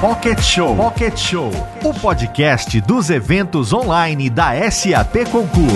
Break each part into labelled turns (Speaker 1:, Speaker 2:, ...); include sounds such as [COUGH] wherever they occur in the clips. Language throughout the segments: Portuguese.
Speaker 1: Pocket Show. Pocket Show, o podcast dos eventos online da SAP Concur.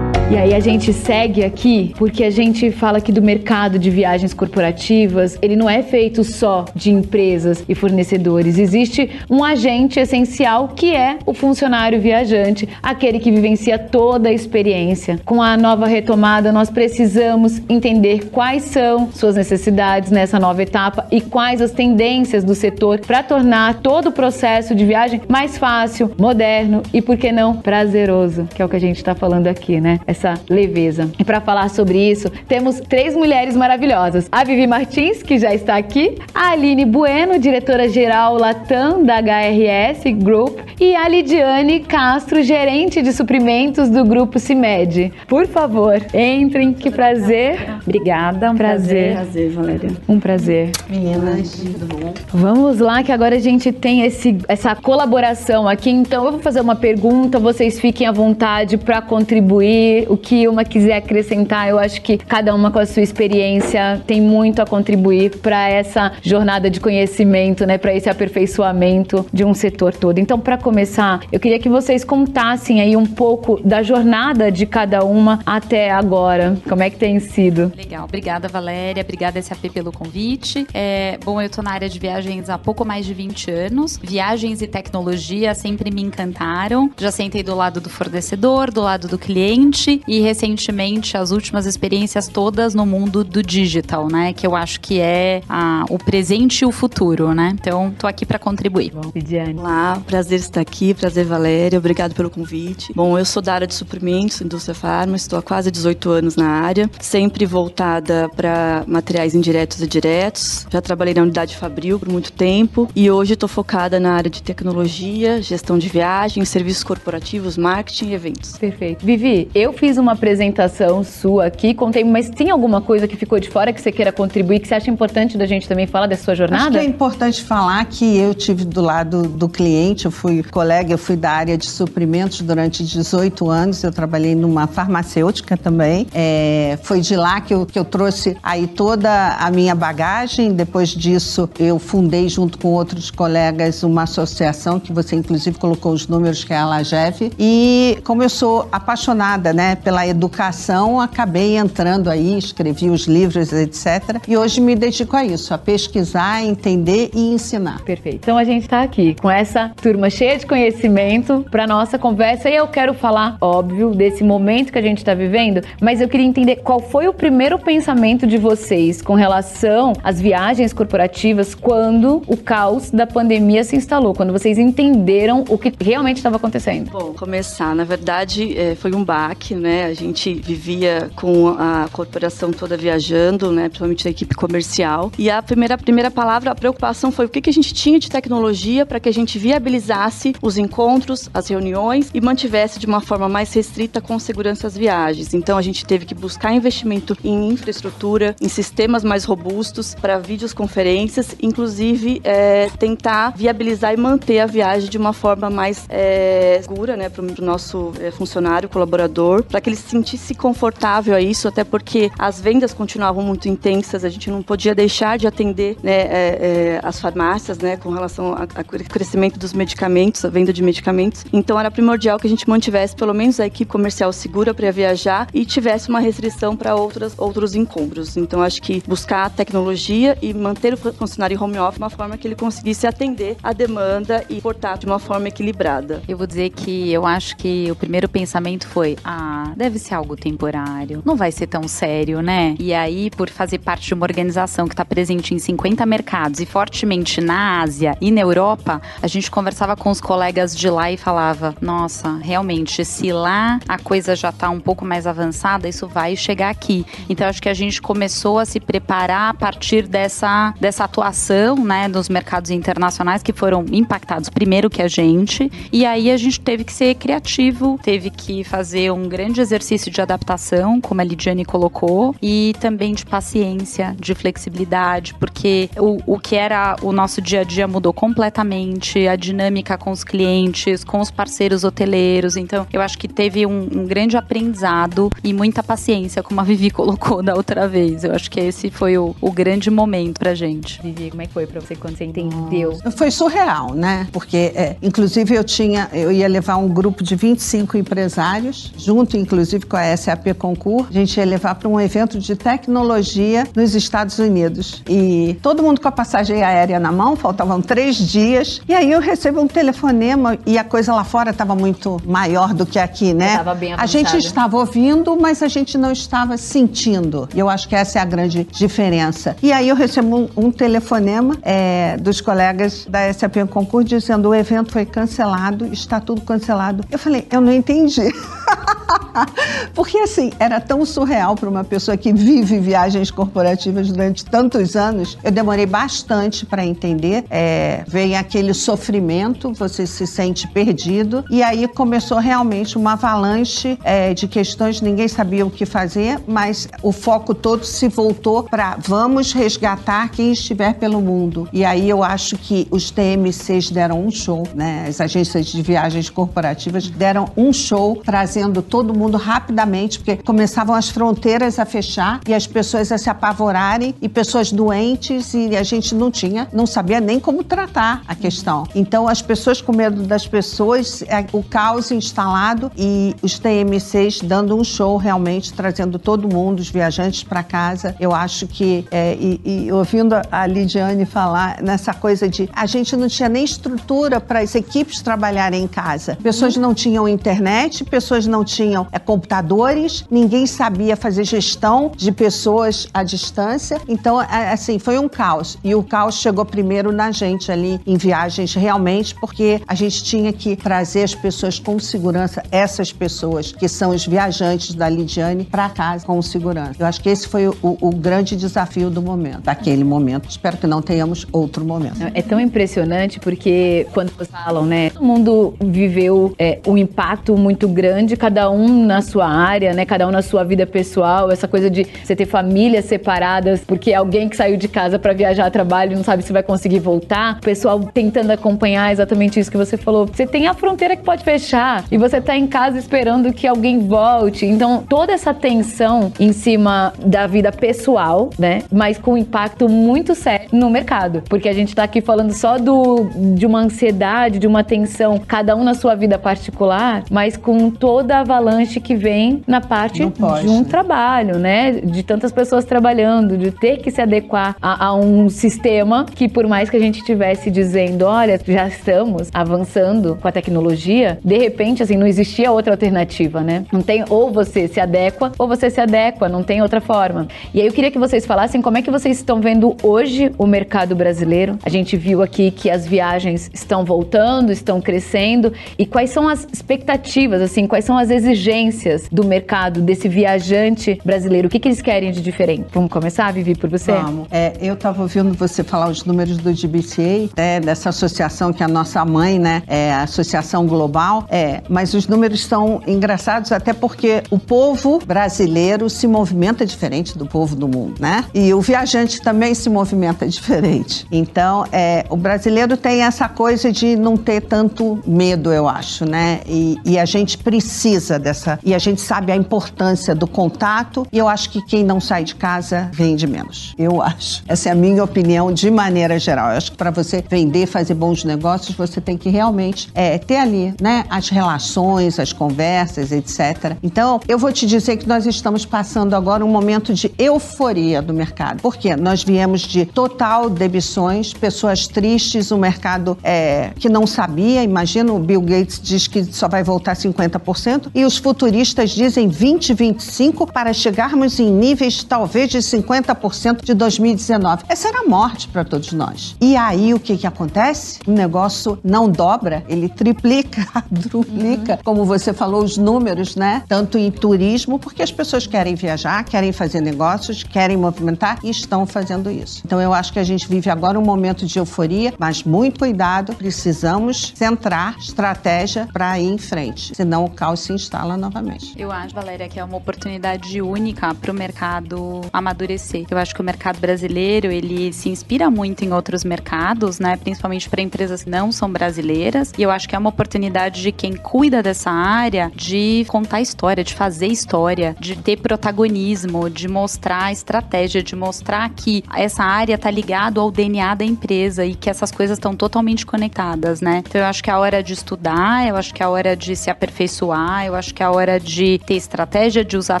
Speaker 2: E aí a gente segue aqui porque a gente fala aqui do mercado de viagens corporativas, ele não é feito só de empresas e fornecedores. Existe um agente essencial que é o funcionário viajante, aquele que vivencia toda a experiência. Com a nova retomada, nós precisamos entender quais são suas necessidades nessa nova etapa e quais as tendências do setor para tornar todo o processo de viagem mais fácil, moderno e, por que não, prazeroso, que é o que a gente está falando aqui, né? Essa leveza. E para falar sobre isso, temos três mulheres maravilhosas. A Vivi Martins, que já está aqui, a Aline Bueno, diretora-geral Latam da HRS Group, e a Lidiane Castro, gerente de suprimentos do grupo CIMED. Por favor, entrem, que prazer. Obrigada, um prazer.
Speaker 3: Prazer, Valéria.
Speaker 2: Um prazer.
Speaker 3: Meninas, tudo bom?
Speaker 2: Vamos lá, que agora a gente tem esse, essa colaboração aqui. Então, eu vou fazer uma pergunta, vocês fiquem à vontade para contribuir o que uma quiser acrescentar, eu acho que cada uma com a sua experiência tem muito a contribuir para essa jornada de conhecimento, né, para esse aperfeiçoamento de um setor todo. Então, para começar, eu queria que vocês contassem aí um pouco da jornada de cada uma até agora. Como é que tem sido?
Speaker 4: Legal, obrigada Valéria, obrigada SAP pelo convite. É, bom, eu tô na área de viagens há pouco mais de 20 anos. Viagens e tecnologia sempre me encantaram. Já sentei do lado do fornecedor, do lado do cliente e recentemente as últimas experiências todas no mundo do digital, né? Que eu acho que é a, o presente e o futuro, né? Então, tô aqui para contribuir.
Speaker 3: Bom, Olá, prazer estar aqui, prazer Valéria, obrigado pelo convite. Bom, eu sou da área de suprimentos, indústria farma, estou há quase 18 anos na área, sempre voltada para materiais indiretos e diretos. Já trabalhei na unidade Fabril por muito tempo e hoje estou focada na área de tecnologia, gestão de viagens, serviços corporativos, marketing e eventos.
Speaker 2: Perfeito. Vivi, eu fiz fiz uma apresentação sua aqui, contei, mas tem alguma coisa que ficou de fora que você queira contribuir, que você acha importante da gente também falar da sua jornada?
Speaker 5: Acho que é importante falar que eu tive do lado do cliente, eu fui colega, eu fui da área de suprimentos durante 18 anos, eu trabalhei numa farmacêutica também. É, foi de lá que eu, que eu trouxe aí toda a minha bagagem. Depois disso, eu fundei junto com outros colegas uma associação que você inclusive colocou os números, que é a Lagef. E como eu sou apaixonada, né, pela educação, acabei entrando aí, escrevi os livros, etc. E hoje me dedico a isso, a pesquisar, entender e ensinar.
Speaker 2: Perfeito. Então a gente está aqui com essa turma cheia de conhecimento para nossa conversa e eu quero falar, óbvio, desse momento que a gente está vivendo, mas eu queria entender qual foi o primeiro pensamento de vocês com relação às viagens corporativas quando o caos da pandemia se instalou, quando vocês entenderam o que realmente estava acontecendo.
Speaker 3: Bom, começar, na verdade, é, foi um baque, né? Né? A gente vivia com a corporação toda viajando, né? Principalmente a equipe comercial. E a primeira, primeira palavra, a preocupação foi o que, que a gente tinha de tecnologia para que a gente viabilizasse os encontros, as reuniões e mantivesse de uma forma mais restrita com segurança as viagens. Então a gente teve que buscar investimento em infraestrutura, em sistemas mais robustos para videoconferências, inclusive é, tentar viabilizar e manter a viagem de uma forma mais é, segura, né, para o nosso é, funcionário, colaborador, para que ele se sentisse confortável a isso, até porque as vendas continuavam muito intensas, a gente não podia deixar de atender né, é, é, as farmácias né, com relação ao crescimento dos medicamentos, a venda de medicamentos. Então era primordial que a gente mantivesse pelo menos a equipe comercial segura para viajar e tivesse uma restrição para outros encontros. Então acho que buscar tecnologia e manter o funcionário home office de uma forma que ele conseguisse atender a demanda e portar de uma forma equilibrada.
Speaker 4: Eu vou dizer que eu acho que o primeiro pensamento foi: ah, deve ser algo temporário, não vai ser tão sério, né? E aí, por fazer parte de uma organização que está presente em 50 mercados e fortemente na Ásia e na Europa, a gente conversava com os colegas de lá e falava: nossa, realmente, se lá a coisa já está um pouco mais avançada, isso vai chegar aqui. Então, acho que a gente começou a se preparar a partir dessa, dessa atuação, né, dos mercados internacionais que foram impactados primeiro que a gente. E aí a gente teve que ser criativo, teve que fazer um grande grande exercício de adaptação, como a Lidiane colocou, e também de paciência, de flexibilidade, porque o, o que era o nosso dia a dia mudou completamente, a dinâmica com os clientes, com os parceiros hoteleiros. Então, eu acho que teve um, um grande aprendizado e muita paciência, como a Vivi [LAUGHS] colocou da outra vez. Eu acho que esse foi o, o grande momento pra gente.
Speaker 2: Vivi, como é que foi pra você quando você entendeu?
Speaker 5: Foi surreal, né? Porque, é, inclusive, eu tinha, eu ia levar um grupo de 25 empresários, junto, inclusive, com a SAP Concur. A gente ia levar para um evento de tecnologia nos Estados Unidos. E todo mundo com a passagem aérea na mão, faltavam três dias. E aí eu recebo um telefonema e a coisa lá fora estava muito maior do que aqui, né?
Speaker 2: Estava bem
Speaker 5: a gente estava ouvindo, mas a gente não estava sentindo. E eu acho que essa é a grande diferença. E aí eu recebo um, um telefonema é, dos colegas da SAP Concur dizendo o evento foi cancelado, está tudo cancelado. Eu falei, eu não entendi. [LAUGHS] [LAUGHS] Porque assim, era tão surreal para uma pessoa que vive viagens corporativas durante tantos anos. Eu demorei bastante para entender. É, vem aquele sofrimento, você se sente perdido. E aí começou realmente uma avalanche é, de questões, ninguém sabia o que fazer, mas o foco todo se voltou para vamos resgatar quem estiver pelo mundo. E aí eu acho que os TMCs deram um show, né? As agências de viagens corporativas deram um show, trazendo todo mundo rapidamente, porque começavam as fronteiras a fechar e as pessoas a se apavorarem e pessoas doentes e a gente não tinha, não sabia nem como tratar a questão. Então as pessoas com medo das pessoas, é, o caos instalado e os TMCs dando um show realmente, trazendo todo mundo, os viajantes para casa. Eu acho que, é, e, e ouvindo a Lidiane falar nessa coisa de a gente não tinha nem estrutura para as equipes trabalharem em casa. Pessoas não tinham internet, pessoas não tinham é, computadores, ninguém sabia fazer gestão de pessoas à distância. Então, é, assim, foi um caos. E o caos chegou primeiro na gente ali em viagens, realmente, porque a gente tinha que trazer as pessoas com segurança, essas pessoas que são os viajantes da Lidiane, para casa com segurança. Eu acho que esse foi o, o grande desafio do momento, daquele momento. Espero que não tenhamos outro momento.
Speaker 2: É tão impressionante porque quando falam, né? Todo mundo viveu é, um impacto muito grande, cada um na sua área, né? Cada um na sua vida pessoal. Essa coisa de você ter famílias separadas porque alguém que saiu de casa para viajar a trabalho não sabe se vai conseguir voltar. O pessoal tentando acompanhar exatamente isso que você falou. Você tem a fronteira que pode fechar e você tá em casa esperando que alguém volte. Então, toda essa tensão em cima da vida pessoal, né? Mas com impacto muito sério no mercado. Porque a gente tá aqui falando só do, de uma ansiedade, de uma tensão, cada um na sua vida particular, mas com toda a avalanche que vem na parte de um trabalho, né? De tantas pessoas trabalhando, de ter que se adequar a, a um sistema que, por mais que a gente estivesse dizendo, olha, já estamos avançando com a tecnologia, de repente, assim, não existia outra alternativa, né? Não tem, ou você se adequa, ou você se adequa, não tem outra forma. E aí eu queria que vocês falassem como é que vocês estão vendo hoje o mercado brasileiro. A gente viu aqui que as viagens estão voltando, estão crescendo, e quais são as expectativas, assim, quais são as exigências do mercado, desse viajante brasileiro? O que, que eles querem de diferente? Vamos começar, Vivi, por você?
Speaker 5: Vamos. É, eu estava ouvindo você falar os números do GBCA, né, dessa associação que é a nossa mãe, né, é a Associação Global, é, mas os números são engraçados até porque o povo brasileiro se movimenta diferente do povo do mundo, né? E o viajante também se movimenta [LAUGHS] diferente. Então, é, o brasileiro tem essa coisa de não ter tanto medo, eu acho, né? E, e a gente precisa dessa, e a gente sabe a importância do contato, e eu acho que quem não sai de casa vende menos. Eu acho. Essa é a minha opinião de maneira geral. Eu acho que para você vender, fazer bons negócios, você tem que realmente é, ter ali, né, as relações, as conversas, etc. Então, eu vou te dizer que nós estamos passando agora um momento de euforia do mercado. Por quê? Nós viemos de total debições, pessoas tristes, um mercado é, que não sabia. Imagina, o Bill Gates diz que só vai voltar 50%, e os futuristas dizem 20, 25 para chegarmos em níveis talvez de 50% de 2019. Essa era a morte para todos nós. E aí o que, que acontece? O negócio não dobra, ele triplica, [LAUGHS] duplica, como você falou, os números, né? Tanto em turismo, porque as pessoas querem viajar, querem fazer negócios, querem movimentar e estão fazendo isso. Então eu acho que a gente vive agora um momento de euforia, mas muito cuidado, precisamos centrar estratégia para ir em frente, senão o caos se instala novamente.
Speaker 4: Eu acho, Valéria, que é uma oportunidade única para o mercado amadurecer. Eu acho que o mercado brasileiro ele se inspira muito em outros mercados, né? Principalmente para empresas que não são brasileiras. E eu acho que é uma oportunidade de quem cuida dessa área de contar história, de fazer história, de ter protagonismo, de mostrar estratégia, de mostrar que essa área está ligada ao DNA da empresa e que essas coisas estão totalmente conectadas, né? Então eu acho que é a hora de estudar, eu acho que é a hora de se aperfeiçoar, eu acho que é a hora de ter estratégia, de usar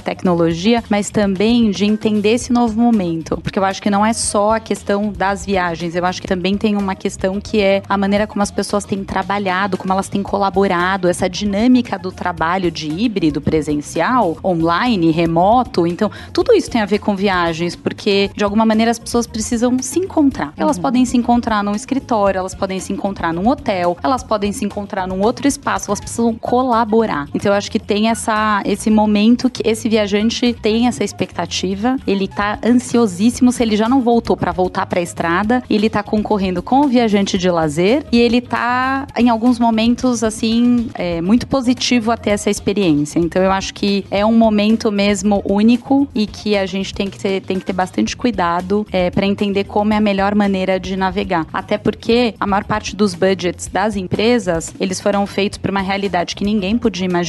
Speaker 4: tecnologia, mas também de entender esse novo momento. Porque eu acho que não é só a questão das viagens, eu acho que também tem uma questão que é a maneira como as pessoas têm trabalhado, como elas têm colaborado, essa dinâmica do trabalho de híbrido presencial, online, remoto. Então, tudo isso tem a ver com viagens, porque de alguma maneira as pessoas precisam se encontrar. Elas uhum. podem se encontrar num escritório, elas podem se encontrar num hotel, elas podem se encontrar num outro espaço, elas precisam colaborar. Então, eu acho que tem essa, esse momento que esse viajante tem essa expectativa, ele tá ansiosíssimo se ele já não voltou para voltar para a estrada, ele tá concorrendo com o viajante de lazer e ele tá em alguns momentos assim é, muito positivo até essa experiência. Então eu acho que é um momento mesmo único e que a gente tem que ter, tem que ter bastante cuidado é, para entender como é a melhor maneira de navegar. Até porque a maior parte dos budgets das empresas eles foram feitos para uma realidade que ninguém podia imaginar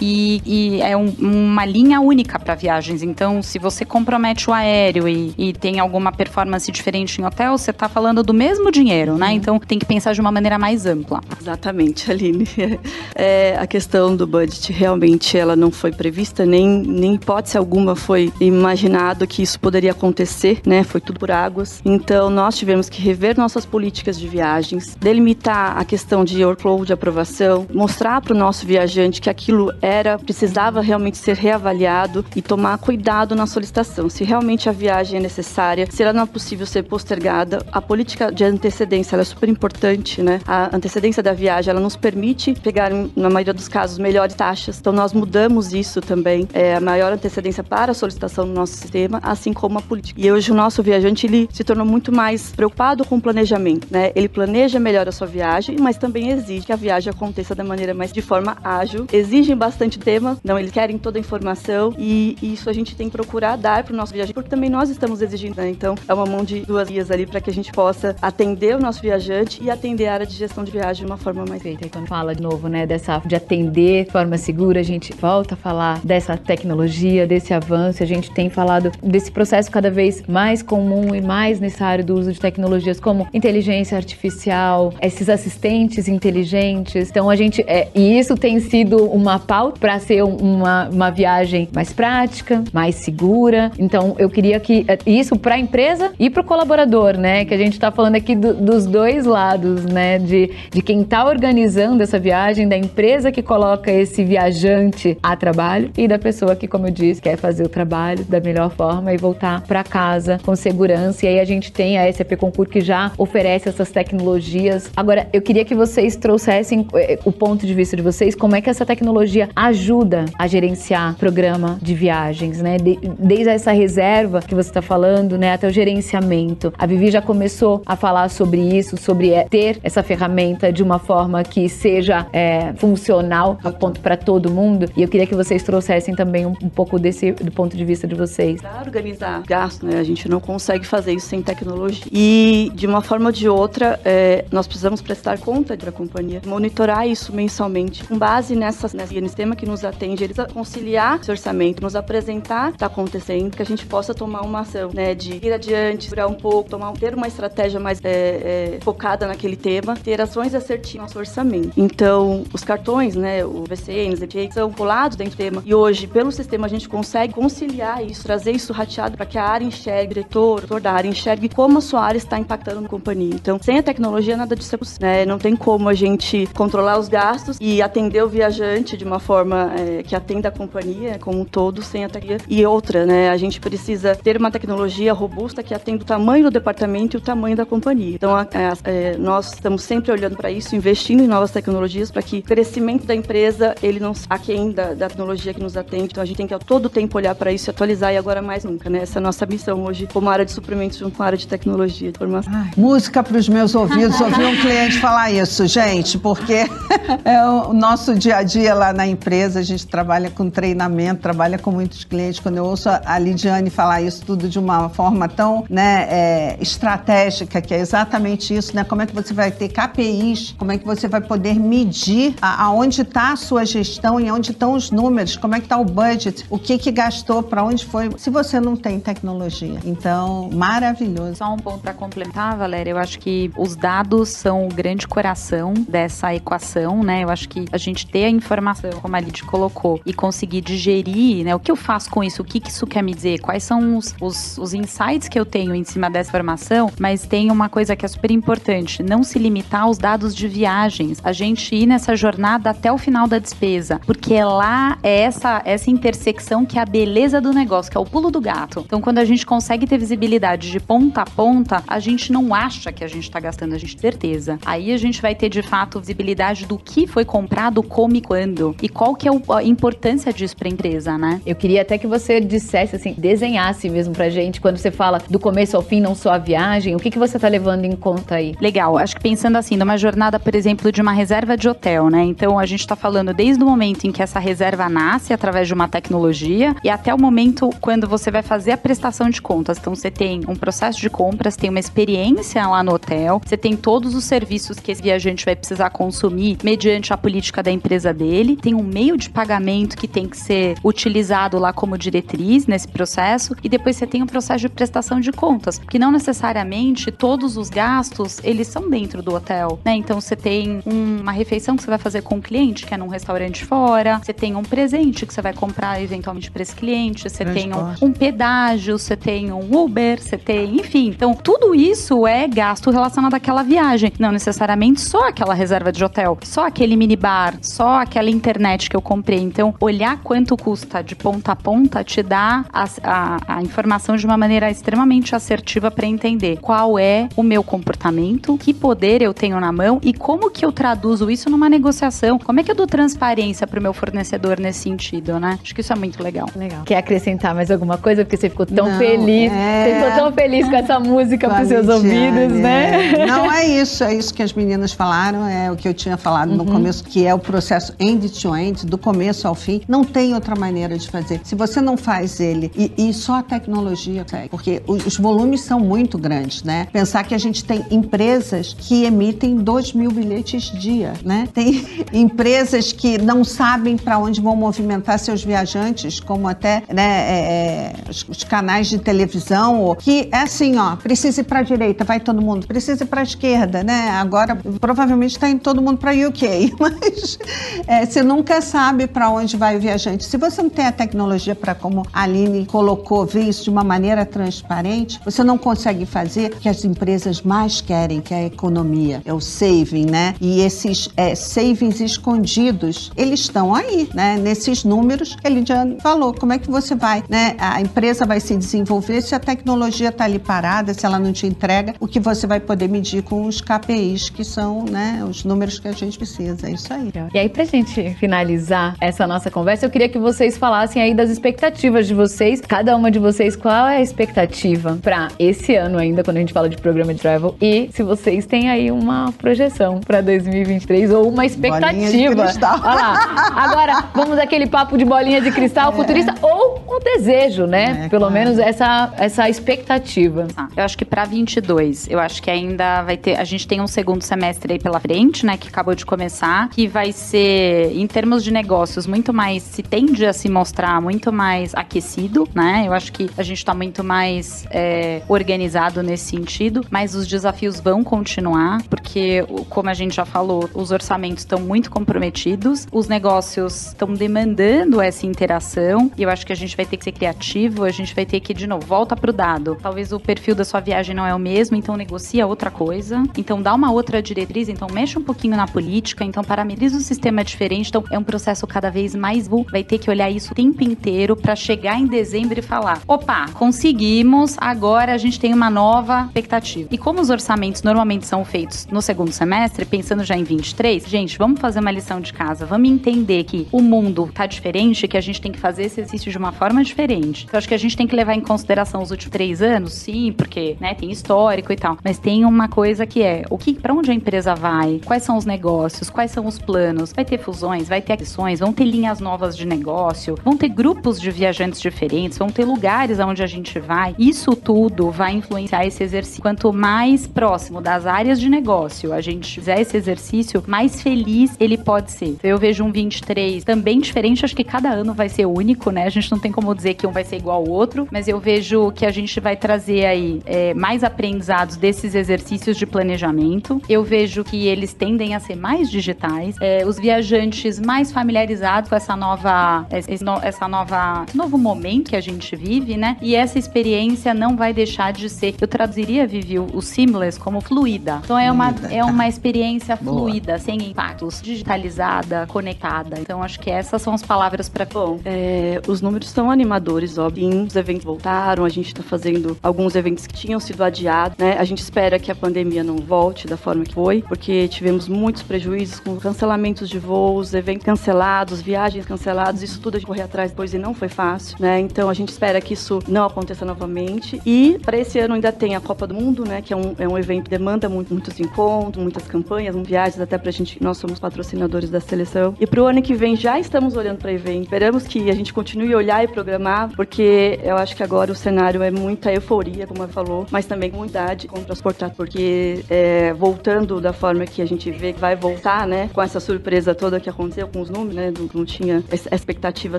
Speaker 4: e, e é um, uma linha única para viagens. Então, se você compromete o aéreo e, e, tem alguma performance diferente em hotel, você está falando do mesmo dinheiro, né? Então, tem que pensar de uma maneira mais ampla.
Speaker 3: Exatamente, Aline. [LAUGHS] É, a questão do budget realmente ela não foi prevista, nem, nem hipótese alguma foi imaginado que isso poderia acontecer, né? Foi tudo por águas. Então, nós tivemos que rever nossas políticas de viagens, delimitar a questão de workload de aprovação, mostrar para o nosso viajante que aquilo era, precisava realmente ser reavaliado e tomar cuidado na solicitação. Se realmente a viagem é necessária, se ela não é possível ser postergada, a política de antecedência é super importante, né? A antecedência da viagem, ela nos permite pegar, na maioria dos casos, melhores taxas. Então, nós mudamos isso também, é, a maior antecedência para a solicitação no nosso sistema, assim como a política. E hoje o nosso viajante, ele se tornou muito mais preocupado com o planejamento, né? Ele planeja melhor a sua viagem, mas também exige que a viagem aconteça da maneira mais de forma ágil. Exigem bastante tema, não, eles querem toda a informação e, isso a gente tem que procurar dar para o nosso viajante, porque também nós estamos exigindo, né? Então, é uma mão de duas vias ali para que a gente possa atender o nosso viajante e atender a área de gestão de viagem de uma forma mais feita.
Speaker 2: E quando fala de novo, né, dessa de atender de forma segura, a gente volta a falar dessa tecnologia, desse avanço, a gente tem falado desse processo cada vez mais comum e mais necessário do uso de tecnologias como inteligência artificial, esses assistentes inteligentes. Então a gente é, e isso tem sido uma pauta para ser uma, uma viagem mais prática, mais segura. Então eu queria que é, isso para a empresa e para o colaborador, né? Que a gente está falando aqui do, dos dois lados, né? De, de quem está organizando essa viagem, da empresa que coloca esse viajante a trabalho e da pessoa que, como eu disse, quer fazer o trabalho da melhor forma e voltar para casa com segurança. E aí a gente tem a SAP Concur que já oferece essas tecnologias. Agora, eu queria que vocês trouxessem eh, o ponto de vista de vocês, como é que essa tecnologia ajuda a gerenciar programa de viagens, né? De, desde essa reserva que você está falando, né, até o gerenciamento. A Vivi já começou a falar sobre isso, sobre é, ter essa ferramenta de uma forma que seja é, funcional a ponto para todo mundo. E eu queria que vocês trouxessem também um, um pouco desse do ponto de vista de vocês.
Speaker 3: Para organizar gasto, né? A gente não consegue fazer isso sem tecnologia. E de uma forma ou de outra, é, nós precisamos prestar conta da companhia, monitorar isso mensalmente, com base nessa, nesse sistema que nos atende, eles conciliar esse orçamento, nos apresentar o que está acontecendo, que a gente possa tomar uma ação, né? De ir adiante, segurar um pouco, tomar, ter uma estratégia mais é, é, focada naquele tema, ter ações assertivas no nosso orçamento. Então, os cartões, né? O VCN, os EPA, são colados dentro do tema. E hoje, pelo sistema, a gente consegue conciliar isso, trazer isso rateado para que a área enxergue, o diretor, o da área enxergue como a sua área está impactando na companhia. Então, sem a tecnologia, nada disso é possível. Né? Não tem como a gente controlar os gastos e atender o viajante de uma forma é, que atenda a companhia como um todo, sem a tecnologia. E outra, né? A gente precisa ter uma tecnologia robusta que atenda o tamanho do departamento e o tamanho da companhia. Então, a, a, é, nós estamos sempre olhando para isso, investindo em novas tecnologias para que o crescimento da empresa ele não aquém da, da tecnologia que nos atende. Então, a gente tem que a todo tempo olhar para isso e atualizar e agora mais nunca, né? Essa é a nossa missão hoje como área de suprimentos junto com a área de tecnologia, de formação.
Speaker 5: Ai, música para os meus ouvidos ouvir um cliente falar isso, gente, porque [LAUGHS] é o nosso dia a dia dia lá na empresa, a gente trabalha com treinamento, trabalha com muitos clientes. Quando eu ouço a Lidiane falar isso tudo de uma forma tão né, é, estratégica, que é exatamente isso, né? Como é que você vai ter KPIs, como é que você vai poder medir aonde está a sua gestão e onde estão os números, como é que está o budget, o que que gastou, para onde foi, se você não tem tecnologia. Então, maravilhoso.
Speaker 4: Só um ponto para complementar, Valéria, eu acho que os dados são o grande coração dessa equação, né? Eu acho que a gente ter a informação, como a Lid colocou, e conseguir digerir, né? O que eu faço com isso? O que, que isso quer me dizer? Quais são os, os, os insights que eu tenho em cima dessa informação? Mas tem uma coisa que é super importante: não se limitar aos dados de viagens. A gente ir nessa jornada até o final da despesa, porque é lá, é essa, essa intersecção que é a beleza do negócio, que é o pulo do gato. Então, quando a gente consegue ter visibilidade de ponta a ponta, a gente não acha que a gente está gastando, a gente tem certeza. Aí a gente vai ter de fato visibilidade do que foi comprado, como e quando. E qual que é a importância disso para a empresa, né?
Speaker 2: Eu queria até que você dissesse assim, desenhasse mesmo pra gente quando você fala do começo ao fim, não só a viagem, o que que você tá levando em conta aí?
Speaker 4: Legal. Acho que pensando assim, numa jornada, por exemplo, de uma reserva de hotel, né? Então a gente está falando desde o momento em que essa reserva nasce através de uma tecnologia e até o momento quando você vai fazer a prestação de contas. Então você tem um processo de compras, tem uma experiência lá no hotel, você tem todos os serviços que esse viajante vai precisar consumir mediante a política da empresa dele, tem um meio de pagamento que tem que ser utilizado lá como diretriz nesse processo e depois você tem um processo de prestação de contas, que não necessariamente todos os gastos eles são dentro do hotel, né? Então você tem uma refeição que você vai fazer com o cliente, que é num restaurante fora, você tem um presente que você vai comprar eventualmente para esse cliente, você tem um, um, pedágio, você tem um Uber, você tem, enfim. Então tudo isso é gasto relacionado àquela viagem, não necessariamente só aquela reserva de hotel, só aquele minibar, só aquela internet que eu comprei. Então olhar quanto custa de ponta a ponta te dá a, a, a informação de uma maneira extremamente assertiva para entender qual é o meu comportamento, que poder eu tenho na mão e como que eu traduzo isso numa negociação. Como é que eu dou transparência para o meu fornecedor nesse sentido, né? Acho que isso é muito legal.
Speaker 2: Legal. Quer acrescentar mais alguma coisa? Porque você ficou tão Não, feliz. É... Você ficou tão feliz com essa música para os seus ouvidos, né?
Speaker 5: Não, é isso. É isso que as meninas falaram. É o que eu tinha falado uhum. no começo, que é o processo end-to-end, -end, do começo ao fim. Não tem outra maneira de fazer. Se você não faz ele e, e só a tecnologia consegue, porque os volumes são muito grandes, né? Pensar que a gente tem empresas que emitem 2 mil bilhetes dia, né? Tem [LAUGHS] empresas que não sabem para onde vão movimentar seus viajantes, como até né, é, é os, canais de televisão, que é assim, ó, precisa ir para a direita, vai todo mundo, precisa ir para a esquerda, né? Agora provavelmente está indo todo mundo para UK, [LAUGHS] mas é, você nunca sabe para onde vai o viajante. Se você não tem a tecnologia para, como a Aline colocou, ver isso de uma maneira transparente, você não consegue fazer o que as empresas mais querem, que é a economia, é o saving, né? E esses é, savings escondidos, eles estão aí, né? Nesses números que a Lidiane falou. Como é que você vai, né? A empresa vai se desenvolver se a tecnologia está ali parada, se ela não te entrega, o que você vai poder medir com os KPIs, que são, né, os números que a gente precisa. É isso aí.
Speaker 2: E aí, pra gente finalizar essa nossa conversa, eu queria que vocês falassem aí das expectativas de vocês, cada uma de vocês, qual é a expectativa para esse ano ainda, quando a gente fala de programa de travel, e se vocês têm aí uma projeção para 2023 ou uma expectativa. Olha lá. Agora, vamos aquele papo de bolinha de cristal é. futurista ou o desejo, né? É, Pelo claro. menos essa, essa expectativa.
Speaker 4: Ah, eu acho que para 22, eu acho que ainda vai ter. A gente tem um segundo semestre aí pela frente, né? Que acabou de começar, que vai ser, em termos de negócios, muito mais. Se tende a se mostrar muito mais aquecido, né? Eu acho que a gente tá muito mais é, organizado nesse sentido, mas os desafios vão continuar, porque, como a gente já falou, os orçamentos estão muito comprometidos, os negócios estão demandando essa interação, e eu acho que a gente vai ter que ser criativo, a gente vai ter que, de novo, volta pro dado. Talvez o perfil da sua viagem não é o mesmo, então negocia outra coisa, então dá uma outra diretriz, então mexe um pouquinho na política, então parametriza o sistema diferente, então é um processo cada vez mais vai ter que olhar isso o tempo inteiro para chegar em dezembro e falar: opa, conseguimos, agora a gente tem uma nova expectativa. E como os orçamentos normalmente são feitos no segundo semestre, pensando já em 23, gente, vamos fazer uma lição de casa, vamos entender que o mundo tá diferente, que a gente tem que fazer esse exercício de uma forma diferente. Eu acho que a gente tem que levar em consideração os últimos três anos, sim, porque, né, tem histórico e tal, mas tem uma coisa que é o que, para onde a empresa vai, quais são os negócios, quais são os planos, vai ter vai ter aquisições, vão ter linhas novas de negócio, vão ter grupos de viajantes diferentes, vão ter lugares aonde a gente vai. Isso tudo vai influenciar esse exercício. Quanto mais próximo das áreas de negócio a gente fizer esse exercício, mais feliz ele pode ser. Eu vejo um 23 também diferente, acho que cada ano vai ser único, né? A gente não tem como dizer que um vai ser igual ao outro, mas eu vejo que a gente vai trazer aí é, mais aprendizados desses exercícios de planejamento. Eu vejo que eles tendem a ser mais digitais, é, os viajantes mais familiarizados com essa nova, essa nova, esse novo momento que a gente vive, né? E essa experiência não vai deixar de ser. Eu traduziria, Vivi, o seamless como fluida. Então é uma, é uma experiência [LAUGHS] fluida, sem impactos, digitalizada, conectada. Então acho que essas são as palavras para.
Speaker 3: Bom, é, os números são animadores, óbvio. Os eventos voltaram, a gente está fazendo alguns eventos que tinham sido adiados, né? A gente espera que a pandemia não volte da forma que foi, porque tivemos muitos prejuízos com cancelamentos de voos, eventos cancelados, viagens canceladas, isso tudo a gente correr atrás depois e não foi fácil, né? Então a gente espera que isso não aconteça novamente. E para esse ano ainda tem a Copa do Mundo, né? Que é um, é um evento que demanda muito, muitos encontros, muitas campanhas, viagens, até pra gente, nós somos patrocinadores da seleção. E pro ano que vem já estamos olhando para evento. Esperamos que a gente continue a olhar e programar, porque eu acho que agora o cenário é muita euforia, como ela falou, mas também muita idade com transportar, porque é, voltando da forma que a gente vê que vai voltar, né, com essa surpresa toda que aconteceu com os números, né, não tinha essa expectativa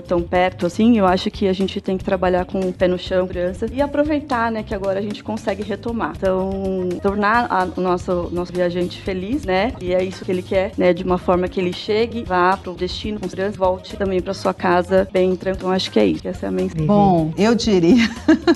Speaker 3: tão perto assim, eu acho que a gente tem que trabalhar com o pé no chão, criança, e aproveitar, né, que agora a gente consegue retomar. Então, tornar a, o nosso, nosso viajante feliz, né, e é isso que ele quer, né, de uma forma que ele chegue, vá para o destino com segurança, volte também para sua casa bem tranquilo. Então, acho que é isso, essa é a mensagem.
Speaker 5: Bom, eu diria,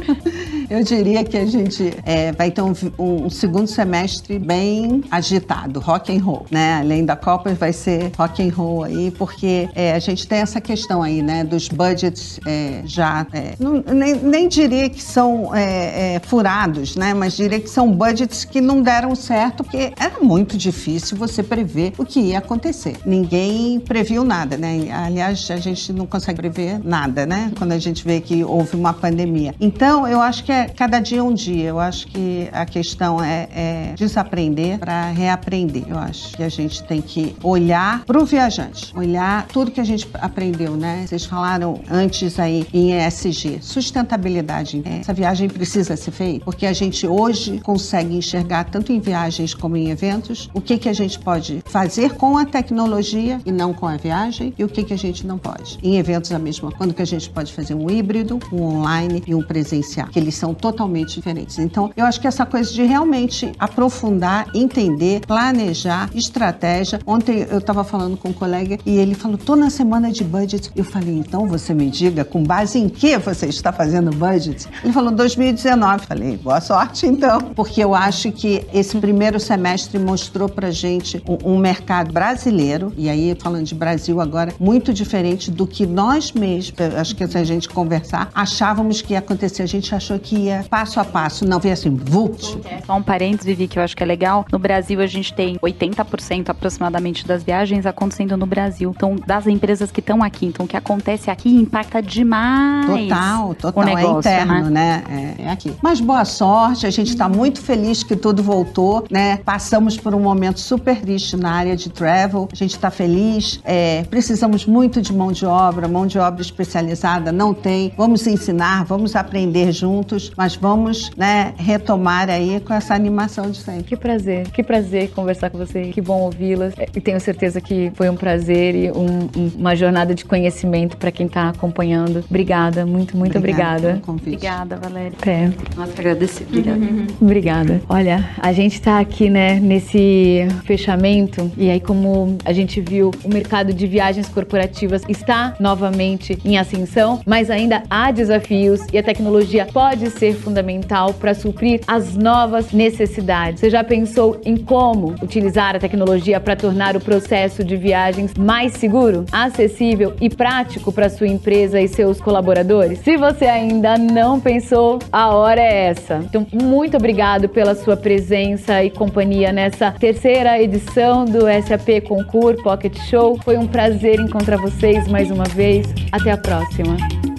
Speaker 5: [LAUGHS] eu diria que a gente é, vai ter um, um, segundo semestre bem agitado, rock and roll, né? Além da Copa, vai ser rock and roll aí, porque é, a gente tem essa questão aí, né, dos budgets é, já, é, não, nem, nem, diria que são é, é, furados, né, mas diria que são budgets que não deram certo, porque era muito difícil você prever o que ia acontecer. Ninguém previu nada, né? Aliás, a gente não consegue prever nada, né? Quando a gente vê que houve uma pandemia. Então, eu acho que é cada dia um dia. Eu acho que a questão é, é desaprender para reaprender. Eu acho que a gente tem que olhar para o viajante, olhar tudo que a gente aprendeu, né? Vocês falaram antes aí em ESG, sustentabilidade. Essa viagem precisa ser feita porque a gente hoje consegue enxergar tanto em viagens como em eventos o que que a gente pode fazer com a tecnologia e não com a viagem e o que que a gente não pode. Em eventos a mesma, quando que a gente pode fazer um híbrido, um online e um presencial, que eles são totalmente diferentes. Então, eu acho que essa coisa de realmente aprofundar, entender, planejar, estratégia. Ontem eu estava falando com um colega e ele falou: "Tô na semana de budget". Eu falei: "Então você me diga com base em que você está fazendo budget?". Ele falou: "2019". Eu falei: "Boa sorte então", porque eu acho que esse primeiro semestre mostrou pra gente um, um mercado brasileiro e aí falando de Brasil agora muito diferente do que nós mesmos, acho que se a gente conversar, achávamos que ia acontecer. A gente achou que ia passo a passo, não veio assim, vult.
Speaker 4: Só um parênteses, Vivi, que eu acho que é legal. No Brasil, a gente tem 80% aproximadamente das viagens acontecendo no Brasil. Então, das empresas que estão aqui. Então, o que acontece aqui impacta demais.
Speaker 5: Total, total. O negócio, é interno, né? né? É, é, aqui. Mas boa sorte, a gente está muito feliz que tudo voltou, né? Passamos por um momento super triste na área de travel. A gente está feliz. É, precisamos muito de mão de obra, mão de obra especializada não tem. Vamos ensinar, vamos aprender juntos, mas vamos, né, retomar aí com essa animação de sempre.
Speaker 2: Que prazer, que prazer conversar com você, que bom ouvi-las. É, e tenho certeza que foi um prazer e um, uma jornada de conhecimento para quem está acompanhando. Obrigada, muito, muito obrigada.
Speaker 4: Obrigada, Valéria.
Speaker 3: É. Nossa, agradecer. Obrigada. Uhum. [LAUGHS]
Speaker 2: Obrigada. Olha, a gente está aqui, né, nesse fechamento e aí como a gente viu, o mercado de viagens corporativas está novamente em ascensão, mas ainda há desafios e a tecnologia pode ser fundamental para suprir as novas necessidades. Você já pensou em como utilizar a tecnologia para tornar o processo de viagens mais seguro, acessível e prático para sua empresa e seus colaboradores? Se você ainda não pensou, a hora é essa. Então, muito obrigado pela sua presença e companhia nessa terceira edição do SAP Concur Pocket Show. Foi um prazer encontrar vocês mais uma vez. Até a próxima.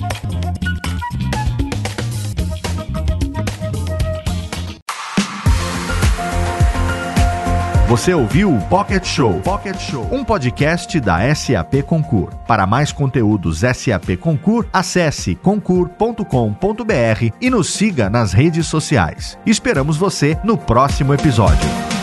Speaker 1: Você ouviu o Pocket Show, Pocket Show, um podcast da SAP Concur. Para mais conteúdos SAP Concur, acesse concur.com.br e nos siga nas redes sociais. Esperamos você no próximo episódio.